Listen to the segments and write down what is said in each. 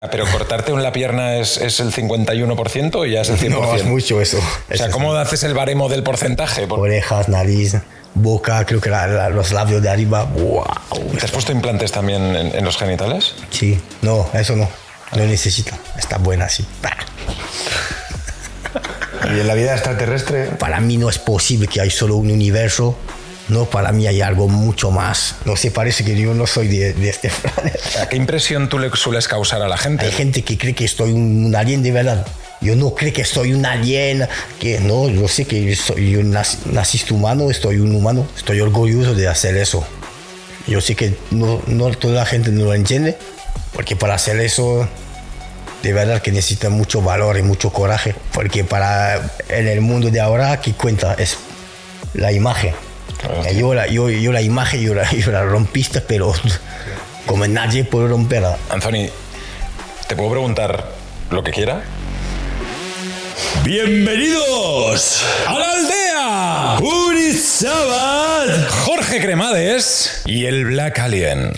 Pero cortarte la pierna es, es el 51% o ya es el 100%. No, es mucho eso. O sea, ¿cómo haces el baremo del porcentaje? Por- Orejas, nariz, boca, creo que la- la- los labios de arriba. ¡Wow! ¿Te has puesto implantes también en, en los genitales? Sí, no, eso no. No necesito. Está buena así. Y en la vida extraterrestre, Para mí no es posible que hay solo un universo. No, para mí hay algo mucho más. No sé, parece que yo no soy de, de este planeta. ¿Qué impresión tú le sueles causar a la gente? Hay gente que cree que estoy un alien de verdad. Yo no creo que soy un alien, que no, yo sé que soy, yo nac- naciste humano, estoy un humano, estoy orgulloso de hacer eso. Yo sé que no, no toda la gente no lo entiende, porque para hacer eso, de verdad que necesita mucho valor y mucho coraje, porque para en el mundo de ahora, ¿qué cuenta? Es la imagen. Claro, yo, la, yo, yo la imagen, yo la, yo la rompiste, pero como nadie puede romperla. Anthony, ¿te puedo preguntar lo que quiera? Bienvenidos a la aldea Urizábal. Jorge Cremades y el Black Alien.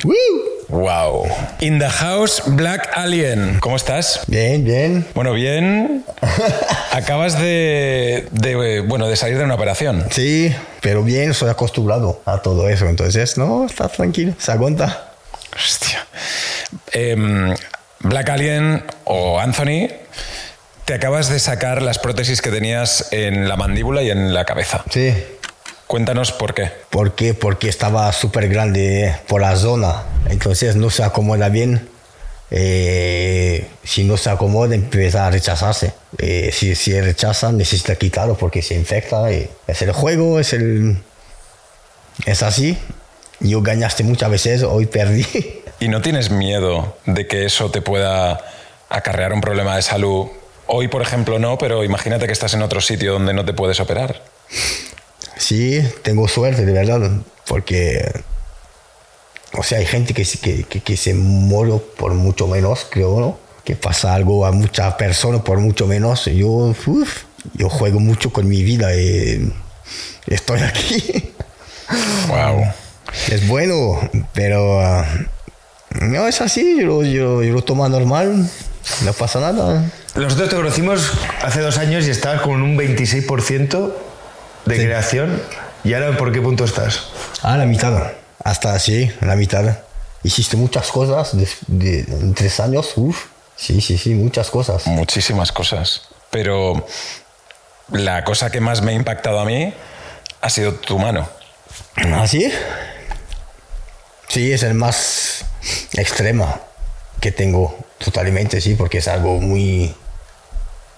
Wow. In the house, Black Alien. ¿Cómo estás? Bien, bien. Bueno, bien. Acabas de, de, bueno, de salir de una operación. Sí, pero bien, soy acostumbrado a todo eso. Entonces, no, está tranquilo, se aguanta. Hostia. Em, Black Alien o Anthony, te acabas de sacar las prótesis que tenías en la mandíbula y en la cabeza. Sí. Cuéntanos por qué. ¿Por qué? Porque estaba súper grande por la zona. Entonces no se acomoda bien. Eh, si no se acomoda, empieza a rechazarse. Eh, si, si rechaza, necesita quitarlo porque se infecta. y es el juego, es el. Es así. Yo ganaste muchas veces, hoy perdí. ¿Y no tienes miedo de que eso te pueda acarrear un problema de salud? Hoy, por ejemplo, no, pero imagínate que estás en otro sitio donde no te puedes operar. Sí, tengo suerte, de verdad, porque, o sea, hay gente que, se- que, que, que se muere por mucho menos, creo, ¿no? Que pasa algo a muchas personas por mucho menos. Yo, uf, yo juego mucho con mi vida y estoy aquí. Wow. Es bueno, pero ah, no es así, yo, lo- yo, yo lo tomo normal, no pasa nada. nosotros te conocimos hace dos años y estabas con un 26% de Sí. creación. ¿Y ahora por qué punto estás? A la mitad, hasta así, la mitad. Hiciste muchas cosas de, de- en tres años, uff. Sí, sí, sí, muchas cosas. Muchísimas cosas. Pero la cosa que más me ha impactado a mí ha sido tu mano. ¿Ah, sí? Sí, es el más extrema que tengo, totalmente, sí, porque es algo muy,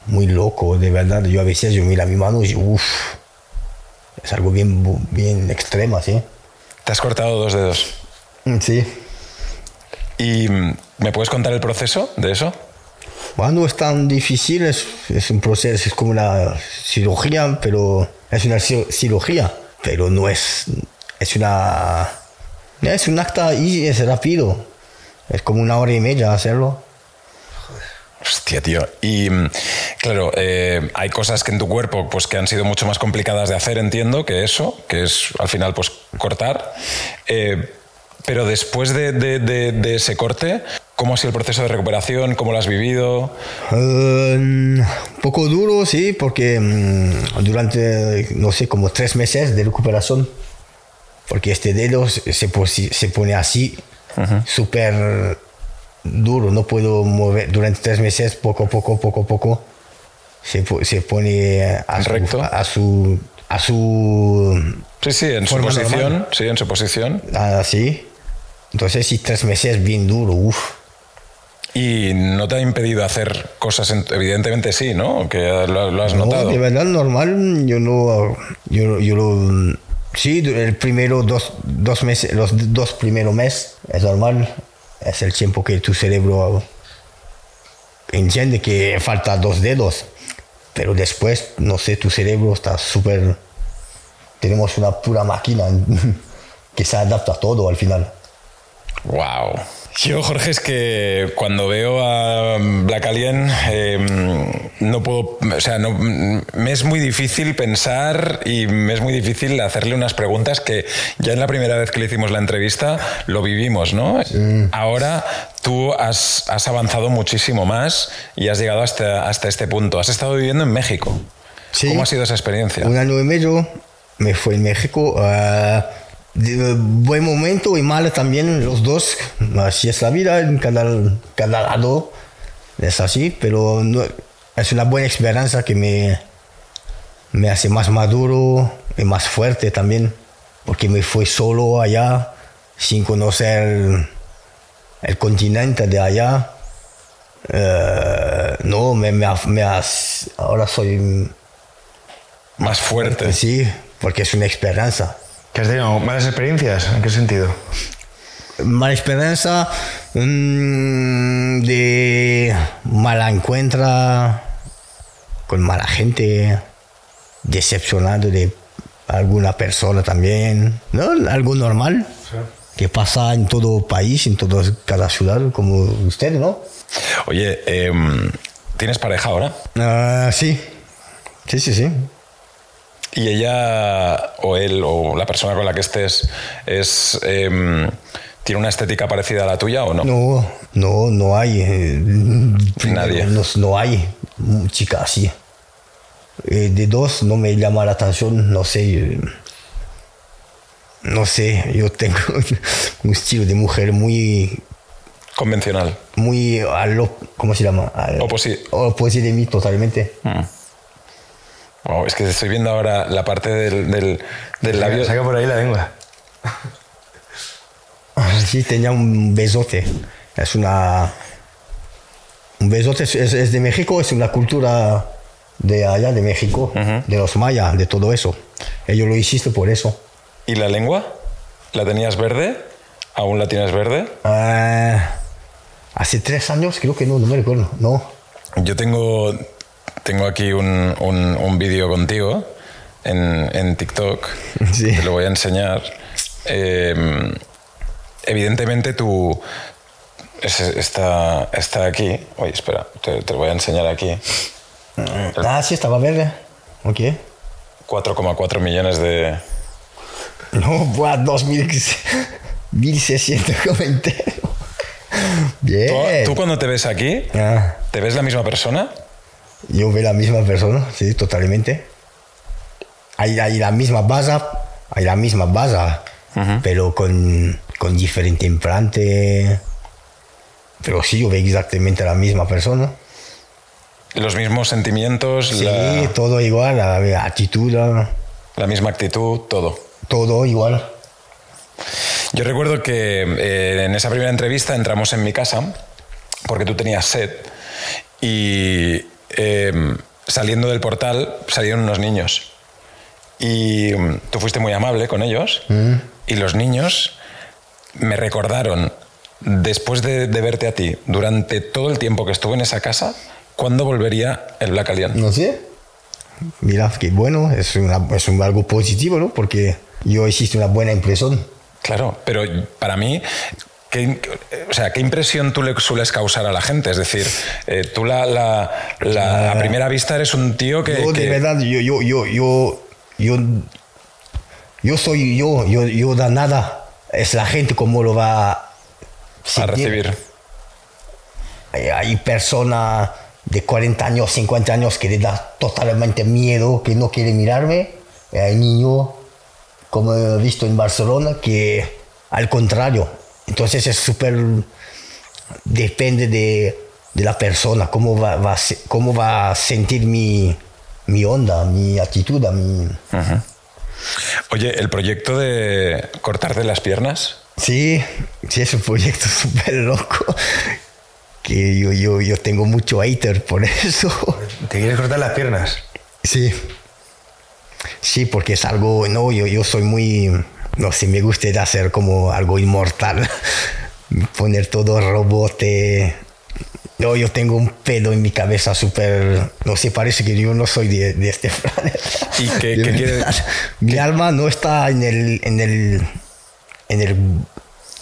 muy loco, de verdad. Yo a veces yo miro a mi mano y uff, es algo bien, bien extrema, sí. Te has cortado dos dedos. Mm, Sí. ¿Y mm, me puedes contar el proceso de eso? Bueno, no es tan difícil, es, es un proceso, es como una cirugía, pero es una ci- cirugía, pero no es, es una, es un acta y es rápido, es como una hora y media hacerlo. Hostia, tío. Y mm, claro, eh, hay cosas que en tu cuerpo pues, que han sido mucho más complicadas de hacer, entiendo, que eso, que es al final pues cortar. Eh, pero después de, de- de- de ese corte, ¿cómo ha sido el proceso de recuperación? ¿Cómo lo has vivido? Eh, un poco duro, sí, porque mm, durante, no sé, como tres meses de recuperación, porque este dedo se, se posi- se pone así, súper duro, no puedo mover durante tres meses, poco a poco, poco a poco, se, se pone a su, Recto. a su, a su, Sí, sí, en su posición. normal. Sí, en su posición. así. Entonces, sí, tres meses bien duro, uff. Y no te ha impedido hacer cosas, en- evidentemente sí, ¿no? Que lo, lo has No, notado. de verdad, normal, yo no, yo, yo lo, sí, el primero dos, dos meses, los dos primeros meses es normal, es el tiempo que tu cerebro entiende que falta dos dedos, pero después, no sé, tu cerebro está súper, tenemos una pura máquina que se adapta a todo al final. Wow. Yo, Jorge, es que cuando veo a Black Alien, eh, no puedo, o sea, no, me es muy difícil pensar y me es muy difícil hacerle unas preguntas que ya en la primera vez que le hicimos la entrevista lo vivimos, ¿no? Ahora tú has, has avanzado muchísimo más y has llegado hasta, hasta este punto. Has estado viviendo en México. Sí. ¿Cómo ha sido esa experiencia? Un año y medio me fui en México. ah, de buen momento y mal también, los dos. Así es la vida, en cada, cada lado es así, pero no- es una buena experiencia que me, me hace más maduro y más fuerte también, porque me fui solo allá, sin conocer el, el continente de allá. Eh, no, me, me, me has- ahora soy Más fuerte. Sí, porque es una esperanza. ¿Que has tenido malas experiencias? ¿En qué sentido? Mala esperanza mm, de mala encuentra con mala gente, decepcionado de alguna persona también, ¿no? Algo normal que pasa en todo país, en todo, cada ciudad, como usted, ¿no? Oye, em, ¿tienes pareja ahora? Ah, sí, sí, sí, sí. ¿Y ella o él o la persona con la que estés es, em, tiene una estética parecida a la tuya o no? No, no, no hay. eh, Nadie. No, no hay mm, chica así. Eh, de dos no me llama la atención, no sé. eh, No sé, yo tengo un estilo de mujer muy, Convencional. muy, al ¿cómo se llama? Al, oposición de mí totalmente. Wow, es que estoy viendo ahora la parte del, del, del labio. Saca por ahí la lengua. Sí, tenía un besote. Es una. Un besote es, es- es de México, es una cultura de allá, de México, de los mayas, de todo eso. Ellos lo hiciste por eso. ¿Y la lengua? ¿La tenías verde? ¿Aún la tienes verde? Ah, hace tres años, creo que no, no me recuerdo. No. Yo tengo, tengo aquí un, un- un vídeo contigo en, en TikTok. Sí. Te lo voy a enseñar. Eh, evidentemente tú... es- está, está aquí. Oye, espera, te, te lo voy a enseñar aquí. Ah, sí, estaba verde. Ok. 4,4 millones de... No, buah, 2000, 1600 comentarios. Bien. ¿Tú, tú cuando te ves aquí, Ah, ¿te ves la misma persona? Yo veo la misma persona, sí, totalmente. Hay, hay la misma base, hay la misma base, pero con, con diferente implante. Pero sí, yo veo exactamente la misma persona. Los mismos sentimientos, Sí, la, todo igual, la, la actitud, la misma actitud, todo. todo igual. Yo recuerdo que eh, en esa primera entrevista entramos en mi casa porque tú tenías sed y eh, saliendo del portal salieron unos niños y mm, tú fuiste muy amable con ellos y los niños me recordaron después de, de verte a ti durante todo el tiempo que estuve en esa casa cuándo volvería el Black Alien. No sé. Mira, qué bueno, es, una- es un- algo positivo, ¿no? Porque yo hiciste una buena impresión. Claro, pero para mí, ¿qué, o sea, ¿qué impresión tú le sueles causar a la gente? Es decir, eh, tú la, la- la- a primera vista eres un tío que... yo, de verdad, yo, yo, yo, yo, yo, yo soy yo, yo, yo da nada. Es la gente como lo va a, recibir. Hay, hay personas de 40 años, 50 años que le da totalmente miedo, que no quiere mirarme. Hay niños, como he visto en Barcelona, que al contrario. Entonces es súper... Depende de, de la persona, cómo va, va cómo va a sentir mi, mi onda, mi actitud, mi... Oye, el proyecto de cortarte las piernas, Sí, sí, es un proyecto súper loco. Que yo, yo, yo tengo mucho hater por eso. ¿Te quieres cortar las piernas? Sí. Sí, porque es algo, no, yo, yo soy muy, no sé, me gusta de hacer como algo inmortal. Poner todo robote. No, yo tengo un pelo en mi cabeza súper, no sé, parece que yo no soy de, de este planeta. ¿Y qué- qué quiere-. Mi alma no está en el, en el, en el,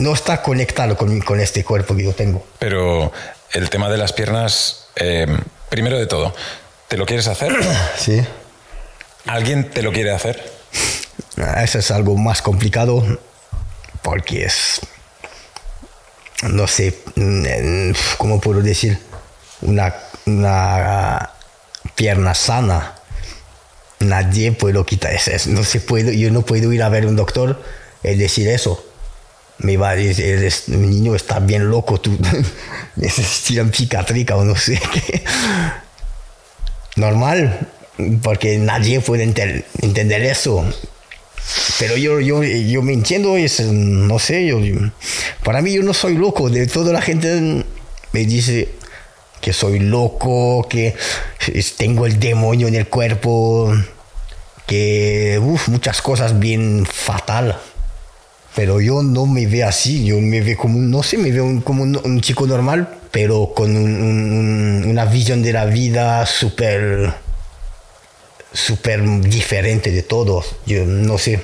no está conectado con, con este cuerpo que yo tengo. pero el tema de las piernas, eh, primero de todo, ¿te lo quieres hacer? Sí. ¿Alguien te lo quiere hacer? Ah, Eso es algo más complicado porque es, no sé, mm, ¿cómo puedo decir? Una, una pierna sana. Nadie puede quitar eso. No se puede, yo no puedo ir a ver un doctor y decir eso. Me va a decir, "Eres- el niño está bien loco, tú necesitas psiquiátrica o no sé qué. Normal, porque nadie puede entender eso. Pero yo, yo, yo me entiendo, es, no sé, yo, para mí yo no soy loco, de toda la gente me dice que soy loco, que tengo el demonio en el cuerpo, que uf, muchas cosas bien fatal. Pero yo no me veo así, yo me veo como, no sé, me veo un- como un, un chico normal, pero con un- una visión de la vida súper súper diferente de todos. Yo no sé.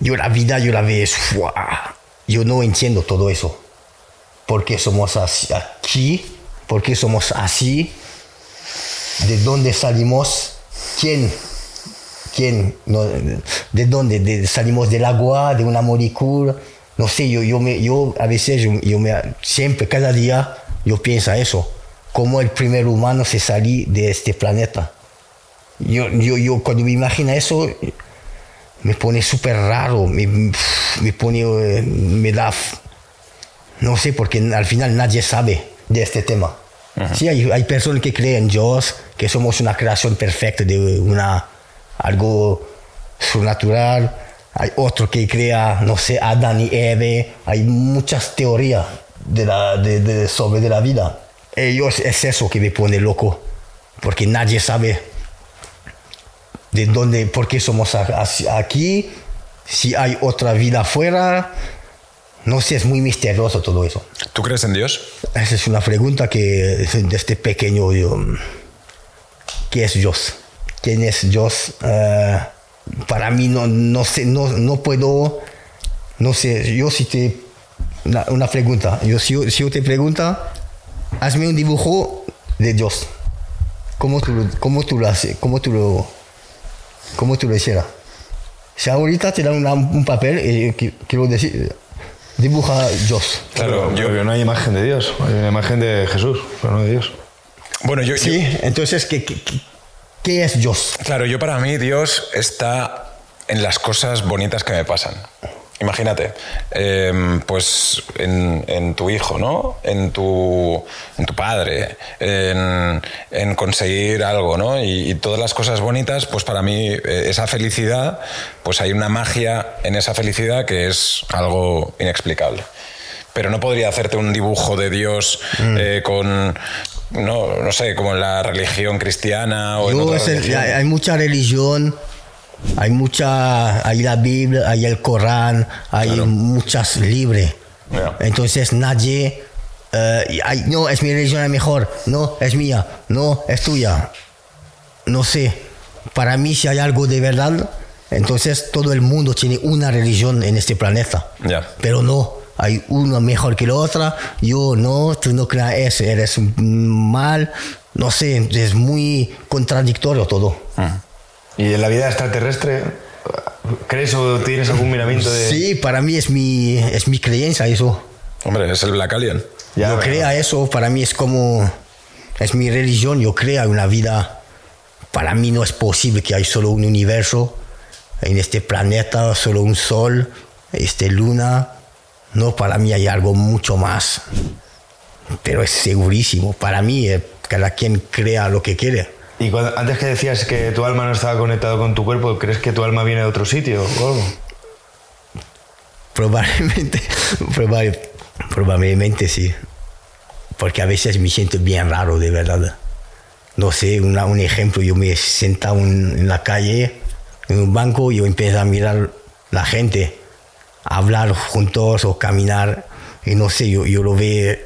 Yo la vida, yo la veo, yo no entiendo todo eso. ¿Por qué somos así, aquí? ¿Por qué somos así? ¿De dónde salimos? ¿Quién? ¿Quién? ¿De dónde? ¿De- ¿Salimos del agua? ¿De una molécula? No sé, yo, yo, me, yo a veces, yo, siempre, cada día, yo pienso eso. ¿Cómo el primer humano se salió de este planeta? Yo, yo, yo cuando me imagino eso, me pone súper raro, me, me pone, eh, me da, no sé, porque al final nadie sabe de este tema. Sí, hay, hay personas que creen en Dios, que somos una creación perfecta de una, algo sobrenatural. Hay otro que crea, no sé, Adán y Eve. Hay muchas teorías de la, de, de- sobre de la vida. Ellos es eso que me pone loco, porque nadie sabe de dónde, por qué somos aquí, si hay otra vida afuera. No sé, es muy misterioso todo eso. ¿Tú crees en Dios? Esa es una pregunta que desde pequeño yo... ¿Qué es Dios? ¿Quién es Dios? Eh, para mí no, no sé, no, no puedo... No sé, yo si te... Una, una pregunta. Yo, si, yo, si yo te pregunto, hazme un dibujo de Dios. ¿Cómo tú, cómo tú lo haces? ¿Cómo tú lo, cómo tú lo hicieras? Si ahorita te dan una- un papel, qui- quiero decir, dibuja Dios. Claro, yo, no hay imagen de Dios, hay una imagen de Jesús, pero no de Dios. bueno, yo, Sí, yo- entonces, ¿qué, qué, qué- qué es Dios? claro, yo para mí Dios está en las cosas bonitas que me pasan. Imagínate, em, pues en, en tu hijo, ¿no? En tu, en tu padre, en, en conseguir algo, ¿no? Y, y todas las cosas bonitas, pues para mí eh, esa felicidad, pues hay una magia en esa felicidad que es algo inexplicable. Pero no podría hacerte un dibujo de Dios eh, con, no, no sé, como en la religión cristiana o en Yo otra es el- religión. hay, hay mucha religión, hay mucha, hay la Biblia, hay el Corán, hay Claro. muchas libres. Entonces nadie, eh, hay- no, es mi religión la mejor, no, es mía, no, es tuya. No sé, para mí si hay algo de verdad, entonces todo el mundo tiene una religión en este planeta. Pero no, hay una mejor que la otra. Yo no, tú no creas eres mal. No sé, es muy contradictorio todo. ¿Y en la vida extraterrestre crees o tienes algún miramiento de...? Sí, para mí es mi, es mi creencia eso. Hombre, es el Black Alien. Ya, yo creo eso, para mí es como, es mi religión, yo creo en una vida. Para mí no es posible que hay solo un universo en este planeta, solo un sol, este luna. No, para mí hay algo mucho más. Pero es segurísimo. Para mí, eh, cada quien crea lo que quiere. Y antes que decías que tu alma no estaba conectado con tu cuerpo, ¿crees que tu alma viene de otro sitio? Probablemente, probable- probablemente sí. Porque a veces me siento bien raro, de verdad. No sé, un ejemplo, yo me sentaba en la calle, en un banco, yo empiezo a mirar la gente, a hablar juntos o caminar, y no sé, yo, yo lo veo,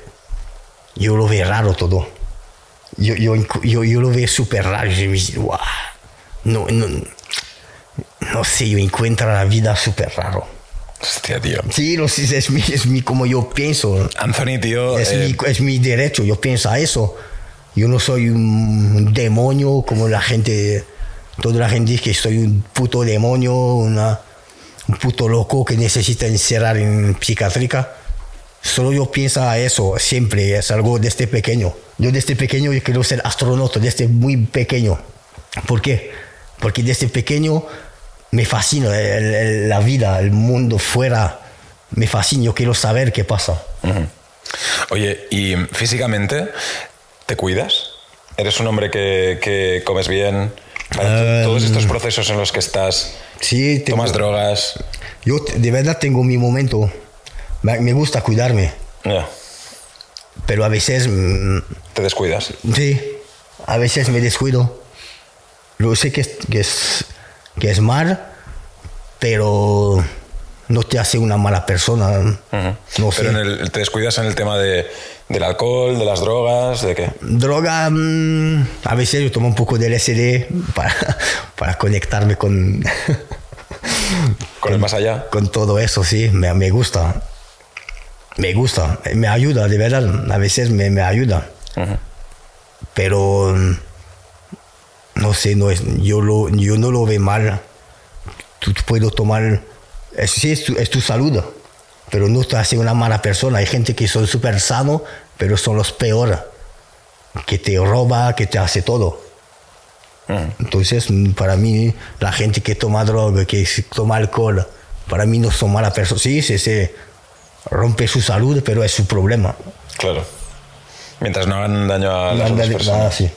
yo lo veo raro todo. Yo, yo, yo, yo lo veo súper raro, yo me digo, no, no, no sé, yo encuentro la vida súper raro. Hostia, tío. Sí, lo sé, es mi, es mi como yo pienso. Anthony, tío. Es, eh, mi, es mi derecho, yo pienso a eso. Yo no soy un demonio como la gente, toda la gente dice que soy un puto demonio, una, un puto loco que necesita encerrar en psiquiátrica. Solo yo pienso a eso siempre, es algo desde pequeño. Yo desde pequeño yo quiero ser astronauta, desde muy pequeño. ¿Por qué? Porque desde pequeño me fascina el- el- la vida, el mundo fuera. Me fascina, yo quiero saber qué pasa. Oye, ¿y físicamente te cuidas? ¿Eres un hombre que, que comes bien? Para todos estos procesos en los que estás, Sí, tengo- tomas drogas. yo de verdad tengo mi momento. Me gusta cuidarme, Ya, pero a veces mm, te descuidas. Sí, a veces me descuido. Lo sé que es, que es, que es mal, pero no te hace una mala persona. No sé. Pero en el- te descuidas en el tema de, del alcohol, de las drogas, de qué. Droga, mm, a veces yo tomo un poco de LSD para, para conectarme con, Con el más allá. con todo eso, sí, me, me gusta. Me gusta, me ayuda, de verdad, a veces me, me ayuda. Pero no sé, no es, yo, lo, yo no lo veo mal. Tú puedes tomar, es, sí, es tu, es tu salud, pero no te hace una mala persona. Hay gente que son súper sano, pero son los peores, que te roba, que te hace todo. Entonces, para mí, la gente que toma droga, que toma alcohol, para mí no son malas personas. Sí, sí, sí, rompe su salud, pero es su problema. Claro. Mientras no hagan daño a las Nada- otras nada personas. así.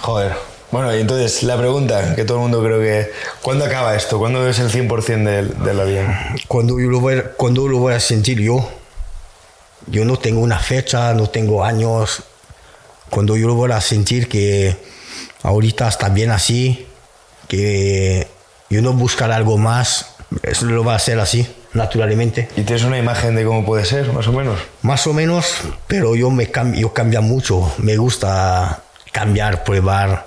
Joder. Bueno, y entonces la pregunta que todo el mundo creo que... ¿Cuándo acaba esto? ¿Cuándo es el 100% del, del avión? Cuando yo lo voy, cuando lo voy a sentir yo, yo no tengo una fecha, no tengo años. Cuando yo lo voy a sentir que ahorita está bien así, que yo no buscar algo más, eso lo va a hacer así, naturalmente. ¿Y tienes una imagen de cómo puede ser, más o menos? Más o menos, pero yo me cambio, yo cambio mucho. Me gusta cambiar, probar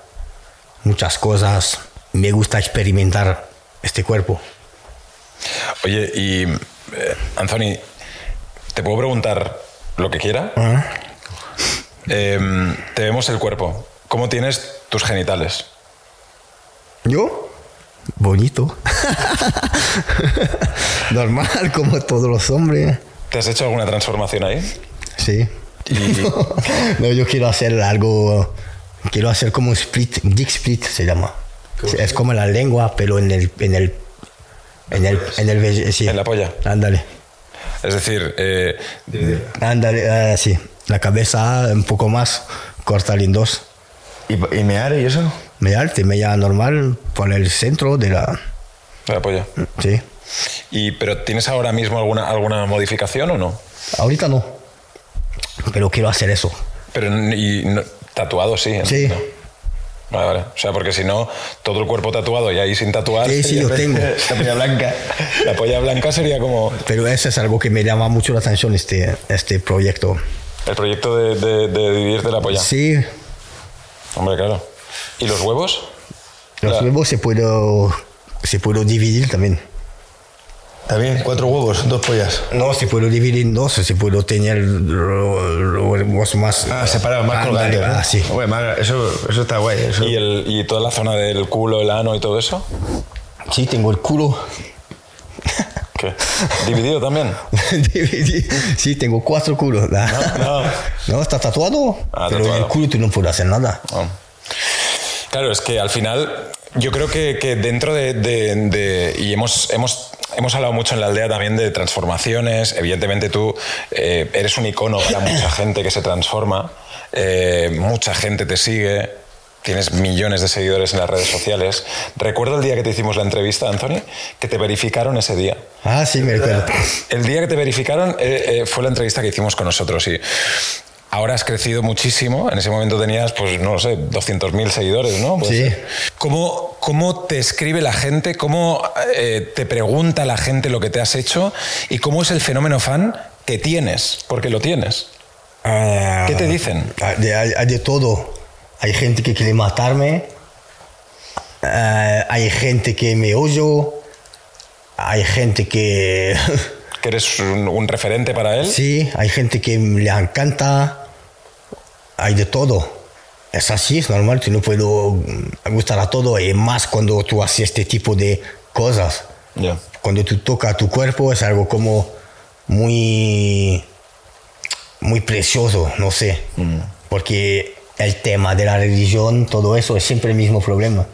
muchas cosas. Me gusta experimentar este cuerpo. Oye, y eh, Anthony, ¿te puedo preguntar lo que quiera? Em, te vemos el cuerpo. ¿Cómo tienes tus genitales? ¿Yo? Bonito. Normal, como todos los hombres. ¿Te has hecho alguna transformación ahí? Sí. Y- no, yo quiero hacer algo. Quiero hacer como un split, dick split se llama. Es como la lengua, pero en el. En el en el, en el, ve- sí. En la polla. Ándale. Es decir, eh, Ándale, ah, sí. La cabeza un poco más, cortar en dos. ¿Y, y mear y eso? Media te media normal por el centro de la. la polla. Sí. Y, ¿Pero tienes ahora mismo alguna, alguna modificación o no? Ahorita no. Pero quiero hacer eso. Pero y no- tatuado sí. Sí. entiendo. Vale, vale. O sea, porque si no, todo el cuerpo tatuado y ahí sin tatuar. Sí, sí, yo tengo. La polla blanca. La polla blanca sería como Pero eso es algo que me llama mucho la atención, este, este proyecto. el proyecto de, de, de dividirte la polla. Sí, Hombre, claro. ¿Y los huevos? los La- huevos se puede, se puede dividir también. Bien, cuatro huevos, dos pollas. No, se puede dividir en dos, se puede tener lo- lo- huevos más... Ah, separado, más colgantes. ¿no? ah, sí. Eso, eso está guay. Eso. ¿Y, el, ¿Y toda la zona del culo, el ano y todo eso? Sí, tengo el culo. ¿Dividido también? Sí, tengo cuatro culos. No, no. No, está tatuado. Ah, pero en el culo tú no puedes hacer nada. Ah. Claro, es que al final yo creo que, que dentro de, de- de- y hemos, hemos, hemos hablado mucho en la aldea también de transformaciones, evidentemente tú eh, eres un icono para mucha gente que se transforma, eh, mucha gente te sigue, tienes millones de seguidores en las redes sociales. Recuerdo el día que te hicimos la entrevista, Anthony, que te verificaron ese día. Ah, sí, me recuerdo. El día que te verificaron eh, eh, fue la entrevista que hicimos con nosotros y ahora has crecido muchísimo. En ese momento tenías, pues no lo sé, 200.000 seguidores, ¿no? Puede Sí. ser. ¿Cómo, ¿Cómo te escribe la gente? ¿Cómo eh, te pregunta la gente lo que te has hecho? ¿Y cómo es el fenómeno fan que tienes? Porque lo tienes. Ah, ¿Qué te dicen? Hay de, hay- hay de todo. Hay gente que quiere matarme. Ah, hay gente que me oye. Hay gente que... ¿Que eres un, un referente para él? sí, hay gente que le encanta. Hay de todo. Es así, es normal. Tú no puedo gustar a todo. Y más cuando tú haces este tipo de cosas. Cuando tú tocas tu cuerpo es algo como muy, muy precioso, no sé. Porque el tema de la religión, todo eso es siempre el mismo problema.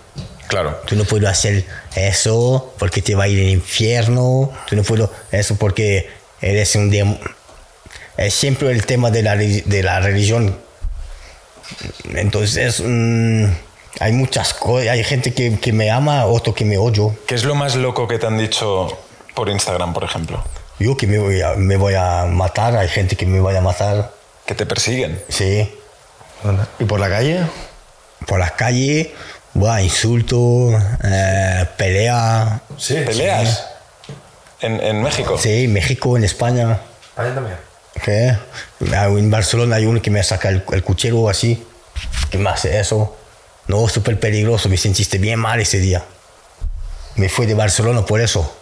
Claro. Tú no puedes hacer eso porque te va a ir al infierno. Tú no puedes eso porque eres un dem- Es siempre el tema de la, de la religión. Entonces, mm, hay muchas cosas. Hay gente que, que me ama, otro que me odio. ¿Qué es lo más loco que te han dicho por Instagram, por ejemplo? Yo que me voy, a, me voy a matar, hay gente que me vaya a matar. Que te persiguen. Sí. ¿Y por la calle? Por la calle, buah, insulto, eh, pelea. Sí. ¿Peleas? ¿En, en México? Sí, México, en España. España también. ¿Qué? En Barcelona hay uno que me saca el, el cuchillo así. ¿Qué me hace eso? No, súper peligroso. Me sentiste bien mal ese día. Me fui de Barcelona por eso.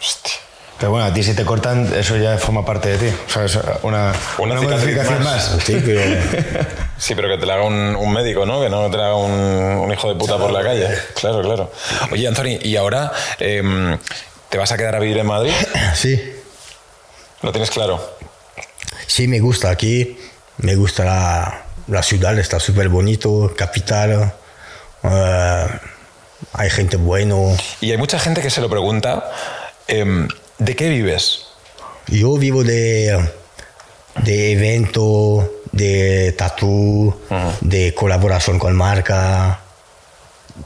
Hostia. Pero bueno, a ti si te cortan, eso ya forma parte de ti. O sea, es una, Una una, modificación más. más. Sí, pero Sí, pero que te la haga un, un médico, ¿no? Que no te la haga un, un hijo de puta por la calle. Claro, claro. Oye, Anthony, ¿y ahora em, te vas a quedar a vivir en Madrid? sí, ¿Lo tienes claro? sí me gusta aquí. Me gusta la, la ciudad, está súper bonito, capital. eh, hay gente bueno. Y hay mucha gente que se lo pregunta, em, ¿de qué vives? Yo vivo de, de evento, de tatu, de colaboración con marca,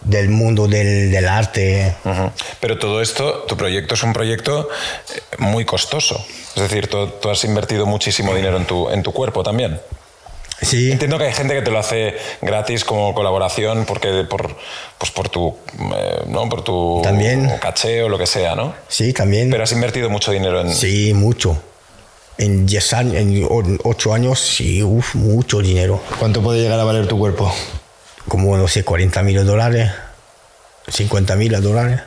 del mundo del, del arte. Pero todo esto, tu proyecto es un proyecto eh, muy costoso. Es decir, tú, tú has invertido muchísimo dinero en tu, en tu cuerpo también. Sí, Entiendo que hay gente que te lo hace gratis como colaboración porque por, pues por tu, eh, ¿no? por tu También. caché o lo que sea, ¿no? sí, también. Pero has invertido mucho dinero en... Sí, mucho. En 10 años, en 8 años, sí, uf, mucho dinero. ¿Cuánto puede llegar a valer tu cuerpo? Como, no sé, 40 mil dólares, 50 mil dólares.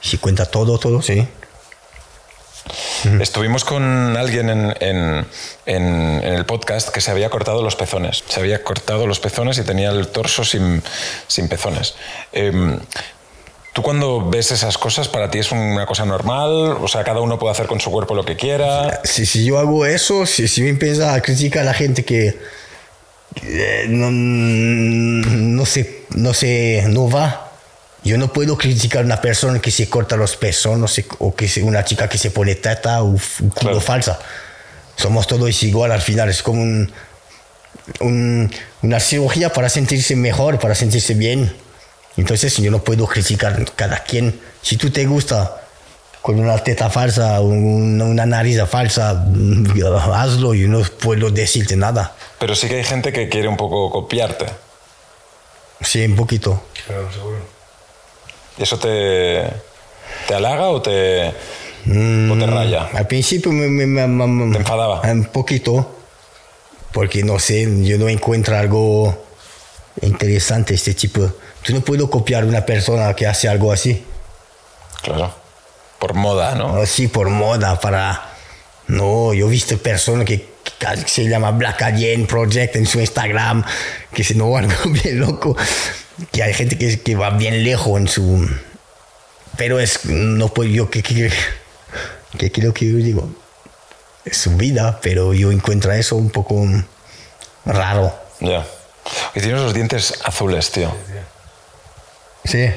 Si cuenta todo, todo, sí. Estuvimos con alguien en, el podcast que se había cortado los pezones. Se había cortado los pezones y tenía el torso sin, sin pezones. Em, ¿Tú cuando ves esas cosas, para ti es una cosa normal? O sea, cada uno puede hacer con su cuerpo lo que quiera. Si, si yo hago eso, si, si me empieza a criticar a la gente que eh, no, no, se, no, se, no va, yo no puedo criticar a una persona que se corta los pezones o que se- una chica que se pone teta o culo Claro. falsa. Somos todos igual al final, es como un- un- una cirugía para sentirse mejor, para sentirse bien. Entonces yo no puedo criticar cada quien. Si tú te gusta con una teta falsa, un- una nariz falsa, mm, hazlo, yo no puedo decirte nada. Pero sí que hay gente que quiere un poco copiarte. Sí, un poquito. Claro, seguro. ¿Y eso te, te halaga o te, o te raya? Al principio me, me- me- me- ¿Te enfadaba? Un poquito, porque no sé, yo no encuentro algo interesante este tipo. Tú no puedes copiar una persona que hace algo así. Claro. Por moda, ¿no? Así por moda, para... No, yo he visto personas que, que se llama Black Alien Project en su Instagram, que se no algo bien loco, que hay gente que, que va bien lejos en su... Pero es, no puedo, yo que, que, que yo digo, es su vida, pero yo encuentro eso un poco raro. Ya. Y tienes los dientes azules, tío. Sí.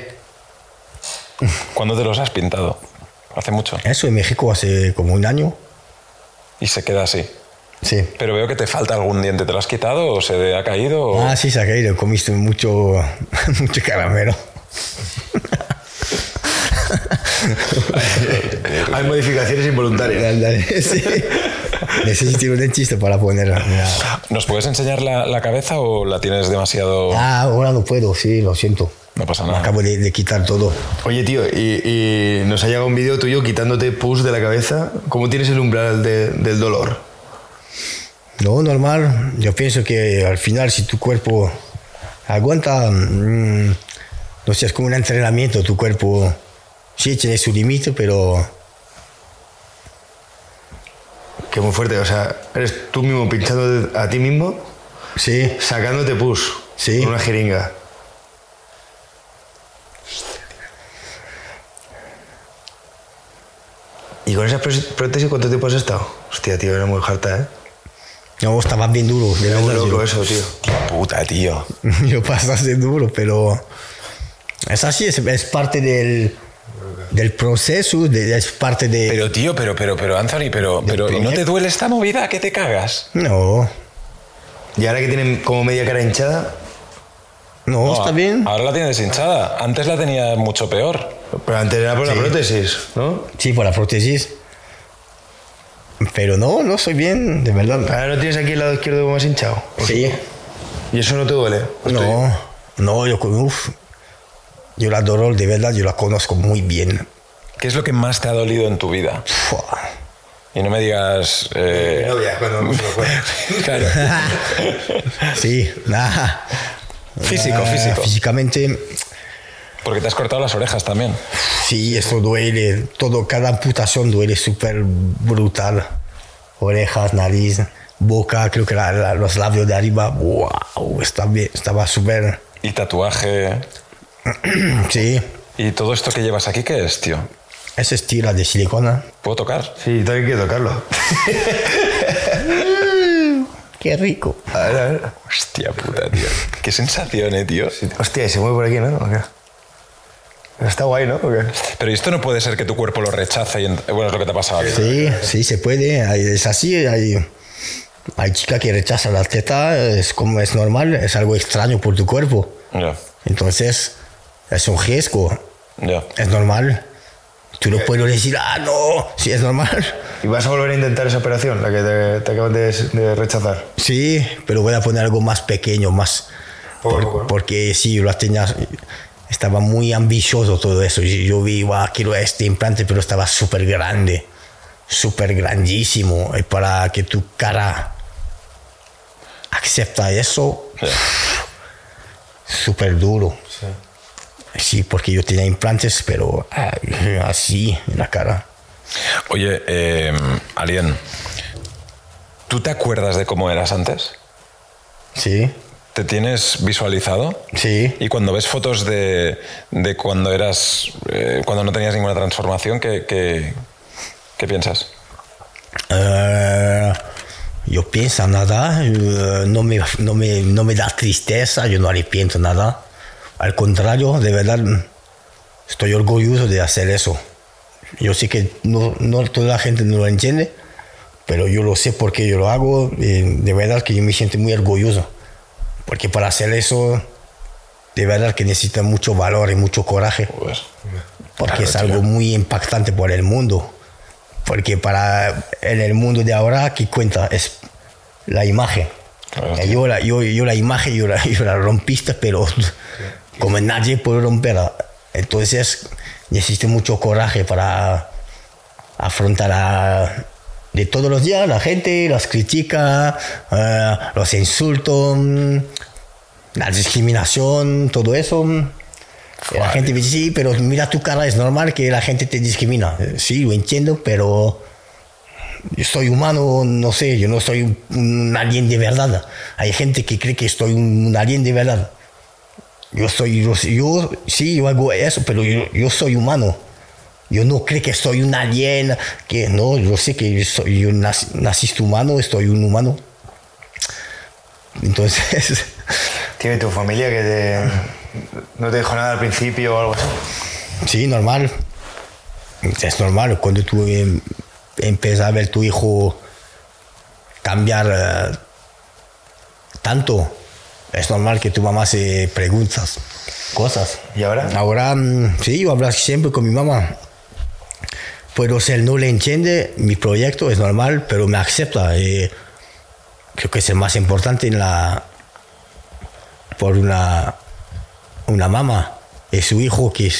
¿Cuándo te los has pintado? Hace mucho. Eso en México hace como un año. Y se queda así. Sí. Pero veo que te falta algún diente. ¿Te lo has quitado o se ha caído? o- Ah, sí, se ha caído. Comiste mucho, mucho caramelo. Hay modificaciones involuntarias. Sí. Necesito un dentista para poner. mira. ¿Nos puedes enseñar la, la cabeza o la tienes demasiado.? Ah, ahora no puedo, sí, lo siento. No pasa Me nada. acabo de, de quitar todo. Oye, tío, y, y nos ha llegado un vídeo tuyo quitándote pus de la cabeza. ¿Cómo tienes el umbral de- del dolor? No, normal. Yo pienso que al final, si tu cuerpo aguanta, mm, no sé, es como un entrenamiento. Tu cuerpo sí tiene su límite, pero Que muy fuerte, o sea, eres tú mismo pinchando a ti mismo, sí, sacándote pus Sí. con una jeringa. ¿Y con esa pró- prótesis cuánto tiempo has estado? Hostia, tío, era muy harta, ¿eh? No, estaba bien duro, de Era loco yo- eso, tío. Puta, tío. Yo pasaste duro, pero es así, es, es parte del, del proceso, de- es parte de... Pero, tío, pero, pero, pero, Anthony, pero, pero, ¿y no te duele esta movida que te cagas? no, Y ahora que tienen como media cara hinchada, no, No, está bien. Ahora la tienes hinchada. Antes la tenía mucho peor. pero antes era por la Sí. prótesis, ¿no? Sí, por la prótesis. Pero no, no soy bien, de verdad. Ahora no tienes aquí el lado izquierdo más hinchado. Sí. ¿Y eso no te duele? No, no, yo, uf, yo la adoro, de verdad, yo la conozco muy bien. ¿Qué es lo que más te ha dolido en tu vida? Fua. Y no me digas... eh, novia, cuando lo fue. claro. Sí, nada. Físico, Ah, físico. Físicamente, Porque te has cortado las orejas también. sí, eso duele. Todo, cada amputación duele súper brutal. Orejas, nariz, boca, creo que la- la- los labios de arriba, wow, está bien, estaba súper. Y tatuaje. Sí, ¿Y todo esto que llevas aquí qué es, tío? esa es tira de silicona. ¿Puedo tocar? Sí, también quiero tocarlo. Qué rico. A ver, a ver. Hostia puta, tío. Qué sensación, eh, tío. Hostia, y se mueve por aquí, ¿no? Está guay, ¿no? Pero esto no puede ser que tu cuerpo lo rechace y... Bueno, es lo que te ha pasado aquí. Sí, sí, se puede. Es así. Hay, hay chicas que rechazan la teta, es como es normal, es algo extraño por tu cuerpo. Ya, Entonces, es un riesgo, ya. es normal. Tú no puedes decir, ah, no, sí, es normal. ¿Y vas a volver a intentar esa operación, la que te, te acaban de, de rechazar? Sí, pero voy a poner algo más pequeño, más. Poco a por- poco, ¿no? Porque sí, yo la tenía. Estaba muy ambicioso todo eso. Yo vi, "Guau, quiero este implante, pero estaba súper grande, súper grandísimo. Y para que tu cara acepta eso, súper duro. Sí, porque yo tenía implantes, pero así en la cara. Oye, eh, Alien, ¿tú te acuerdas de cómo eras antes? Sí, ¿Te tienes visualizado? sí. Y cuando ves fotos de, de cuando eras, eh, cuando no tenías ninguna transformación, ¿qué, qué, qué piensas? Eh, yo pienso nada, eh, no, me, no, me, no me da tristeza, yo no arrepiento nada. Al contrario, de verdad, estoy orgulloso de hacer eso. Yo sé que no, no toda la gente no lo entiende, pero yo lo sé porque yo lo hago. y de verdad que yo me siento muy orgulloso. Porque para hacer eso, de verdad que necesita mucho valor y mucho coraje porque Claro, es tío. algo muy impactante por el mundo. Porque para en el mundo de ahora, ¿qué cuenta? Es la imagen. Claro, yo, la, yo, yo la imagen, yo la, yo la rompiste, pero como nadie puede romperla. Entonces necesito mucho coraje para afrontar a- de todos los días la gente, las críticas, eh, los insultos, mm, la discriminación, todo eso. Y la gente dice, sí, pero mira tu cara, es normal que la gente te discrimina. Eh, Sí, lo entiendo, pero yo soy humano, no sé, yo no soy un, alien de verdad. Hay gente que cree que soy un, un alien de verdad. Yo soy, yo, yo- sí, yo hago eso, pero yo, yo soy humano. Yo no creo que soy un alien, que no, yo sé que yo, soy, yo nac- naciste humano, estoy un humano. Entonces, ¿Tiene tu familia que te, no te dijo nada al principio o algo así? Sí, normal. Es normal cuando tú em, empiezas a ver tu hijo cambiar eh, tanto. Es normal que tu mamá se preguntas cosas. ¿Y ahora? Ahora, mm, sí, yo hablo siempre con mi mamá. Pero si él no le entiende mi proyecto, es normal, pero me acepta. y creo que es el más importante en la, por una, una mamá. Es su hijo que,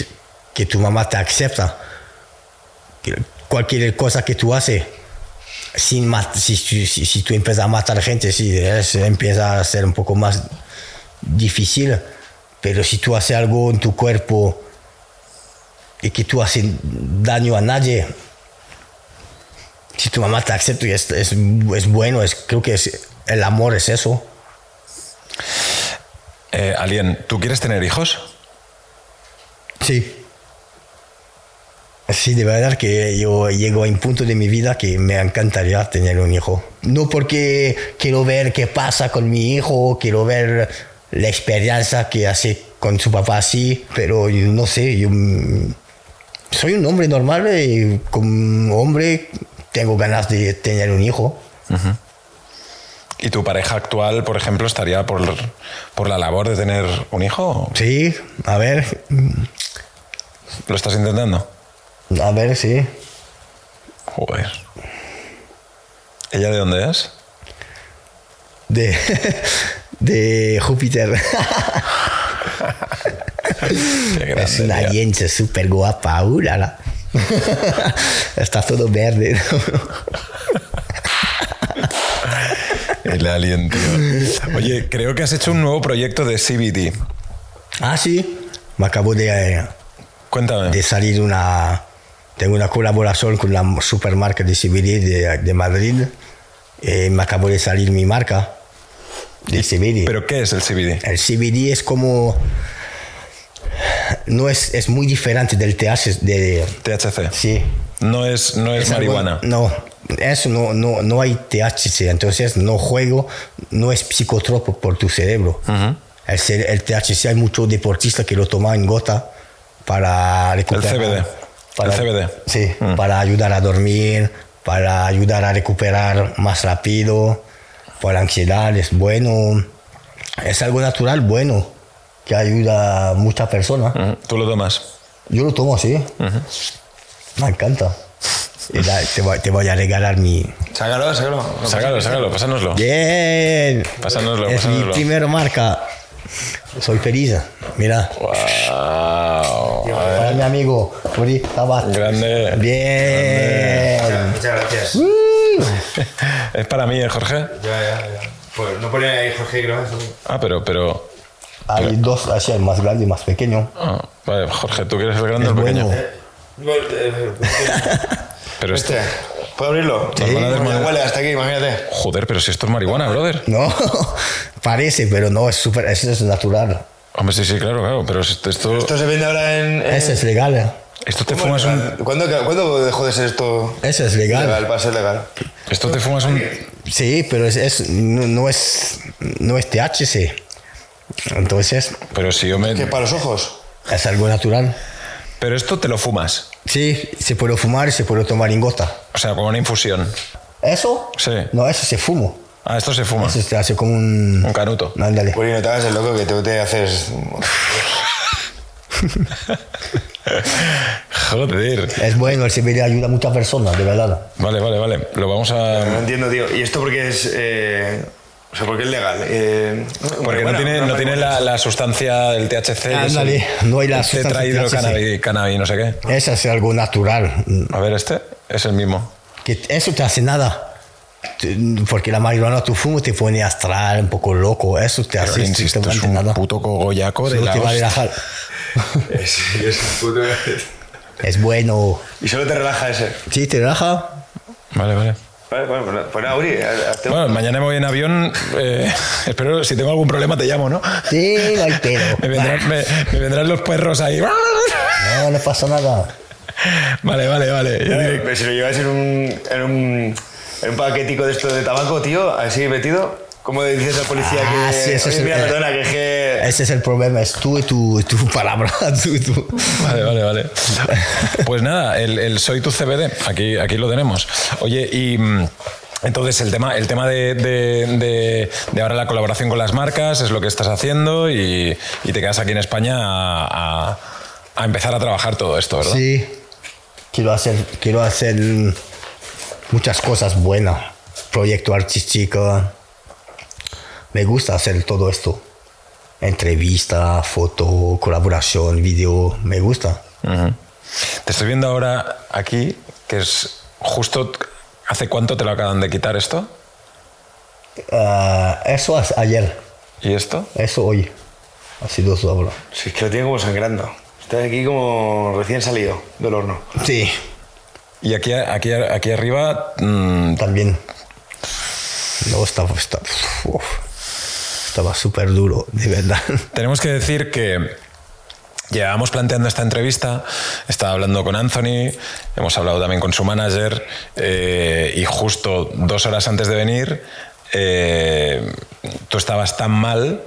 que tu mamá te acepta. Cualquier cosa que tú haces, sin si, si- si tú empiezas a matar gente, sí, es- empieza a ser un poco más difícil. Pero si tú haces algo en tu cuerpo y que tú haces daño a nadie, si tu mamá te acepta, y es, es, es bueno, es, creo que es, el amor es eso. Eh, Alien, ¿tú quieres tener hijos? Sí. Sí, de verdad que yo llego a un punto de mi vida que me encantaría tener un hijo. No porque quiero ver qué pasa con mi hijo, quiero ver la experiencia que hace con su papá así, pero no sé, yo soy un hombre normal y como hombre tengo ganas de tener un hijo. ¿Y tu pareja actual, por ejemplo, estaría por, por la labor de tener un hijo? Sí, a ver, ¿Lo estás intentando? a ver, sí. Joder. ¿Ella de dónde es? De, de Júpiter. Grande, es una aliense súper guapa, ulala. Está todo verde. El alien, tío. Oye, creo que has hecho un nuevo proyecto de CBD. ah, sí. Me acabo de, eh, Cuéntame. de salir una... Tengo una colaboración con la supermarca de CBD de, de Madrid. Eh, me acabo de salir mi marca de CBD. ¿Pero qué es el CBD? El CBD es como... No es, es muy diferente del THC. De, THC. sí. No es, no es, Es algo- marihuana. no, eso no, no, no hay THC, entonces no juego, no es psicotropo por tu cerebro. el, el THC hay muchos deportistas que lo toman en gota para recuperar. CBD. Para, El CBD. Sí, para ayudar a dormir, para ayudar a recuperar más rápido, por la ansiedad, es bueno. Es algo natural bueno que ayuda a muchas personas. ¿Tú lo tomas? Yo lo tomo así. Me encanta. Y la- te, voy, te voy a regalar mi. Sácalo, sácalo. Sácalo, sácalo, pásanoslo. Bien. Pásanoslo, Es pásanoslo. mi primera marca. Soy feliz. Mira. Wow. Para mi amigo Uri Tabat. Grande. Bien. Muchas gracias. Es para mí, ¿eh, Jorge? Ya, ya, ya. Pues no pone ahí Jorge Gros. Ah, pero, pero. Hay dos, así, el más grande y más pequeño. ah, vale, Jorge, ¿tú quieres el grande o el pequeño? bueno. Pero esto. Este, ¿puedo abrirlo? Porque desmadrar. huele hasta aquí, imagínate. Joder, pero si esto es marihuana, brother. No, parece, pero no, es súper, eso es natural. Hombre, sí, sí, claro, claro. Pero esto. Esto, Esto se vende ahora en. en- Eso es legal. ¿eh? esto te ¿Cómo fumas un. legal? ¿Cuándo, ¿Cuándo dejó de ser esto Eso es legal. legal para ser legal? Esto te fumas un. Sí, pero es, es- no, no es, no es THC. Entonces, Pero si yo me. ¿Qué? ¿Para los ojos? es algo natural. Pero esto te lo fumas. Sí, se puede fumar y se puede tomar en gota. O sea, como una infusión. ¿Eso? Sí. No, eso se fumo. Ah, esto se fuma. Eso se hace como un... Un canuto. Ándale. Uri, no te hagas el loco que tú te haces. Joder. Es bueno, el CBD ayuda a muchas personas, de verdad. Vale, vale, vale. Lo vamos No a. entiendo, tío. ¿Y esto por qué es.? eh, o sea, ¿por qué es legal? Eh, Porque no bueno, tiene, no tiene la, la sustancia del THC. Ándale, no hay la sustancia tetrahidrocannabis, cannabis, no sé qué. Eso es algo natural. A ver, este es el mismo. Que eso te hace nada. Porque la marihuana tu fumo te pone astral, un poco loco. Eso te Pero hace insisto, es un nada. puto cogollaco de Solo la te va a relajar. Es, es puto. Es bueno. Y solo te relaja ese. Sí, te relaja. Vale, vale. Vale, bueno, pues nada, pues Uri. hazte- Bueno, mañana me voy en avión. eh, espero, si tengo algún problema, te llamo, ¿no? Sí, no hay pedo. Me vendrán, me- me vendrán los perros ahí. No, no pasa nada. Vale, vale, vale. Pero si lo llevas en un, en un, en un paquetico de esto de tabaco, tío, así metido, ¿cómo le dices al policía Ah, que. sí, eso "Oye, es el- mira, perdona, que es que. Ese es el problema, es tú y tu, tu palabra. Tú y tu... Vale, vale, vale. Pues nada, el, el Soy tu CBD, aquí, aquí lo tenemos. Oye, y mm, entonces el tema, el tema de, de- de- de ahora la colaboración con las marcas es lo que estás haciendo y, y te quedas aquí en España a, a- a empezar a trabajar todo esto, ¿verdad? Sí, quiero hacer, quiero hacer muchas cosas buenas. Proyecto artístico. Me gusta hacer todo esto. Entrevista, foto, colaboración, vídeo. Me gusta. Te estoy viendo ahora aquí, que es justo... ¿Hace cuánto te lo acaban de quitar esto? Ah, eso es ayer. ¿Y esto? Eso hoy. Hace dos horas. Si es que lo tiene como sangrando. Está aquí como recién salido del horno. Sí, Y aquí, aquí, aquí arriba... mm, también. No, estaba, uf, estaba súper duro, de verdad. Tenemos que decir que Llevábamos planteando esta entrevista, estaba hablando con Anthony, hemos hablado también con su manager eh, y justo dos horas antes de venir eh, tú estabas tan mal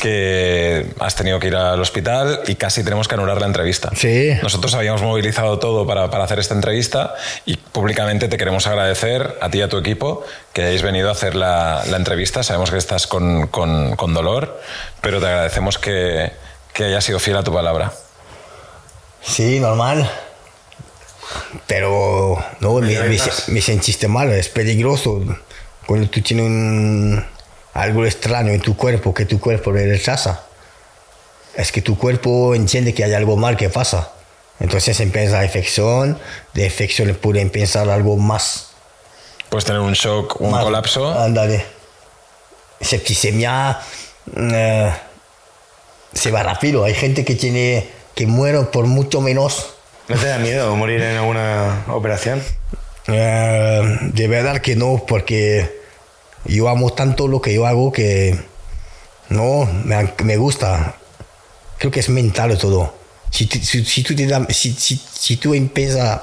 que has tenido que ir al hospital y casi tenemos que anular la entrevista. Sí. Nosotros habíamos movilizado todo para, para hacer esta entrevista y públicamente te queremos agradecer a ti y a tu equipo que hayáis venido a hacer la, la entrevista. Sabemos que estás con, con, con dolor, pero te agradecemos que, que hayas sido fiel a tu palabra. Sí, normal. Pero no, me, me, me sentiste mal, es peligroso. Cuando tú tienes un- algo extraño en tu cuerpo que tu cuerpo le rechaza, es que tu cuerpo entiende que hay algo mal que pasa. Entonces empieza la infección, de infección puede empezar algo más. Puedes tener un shock, un más- colapso. Ándale. Septicemia eh, se va rápido. Hay gente que tiene que muere por mucho menos. ¿No te da miedo morir en alguna operación? Eh, de verdad que no, porque yo amo tanto lo que yo hago que no, me, me gusta. Creo que es mental todo. Si, si, si tú, te empiezas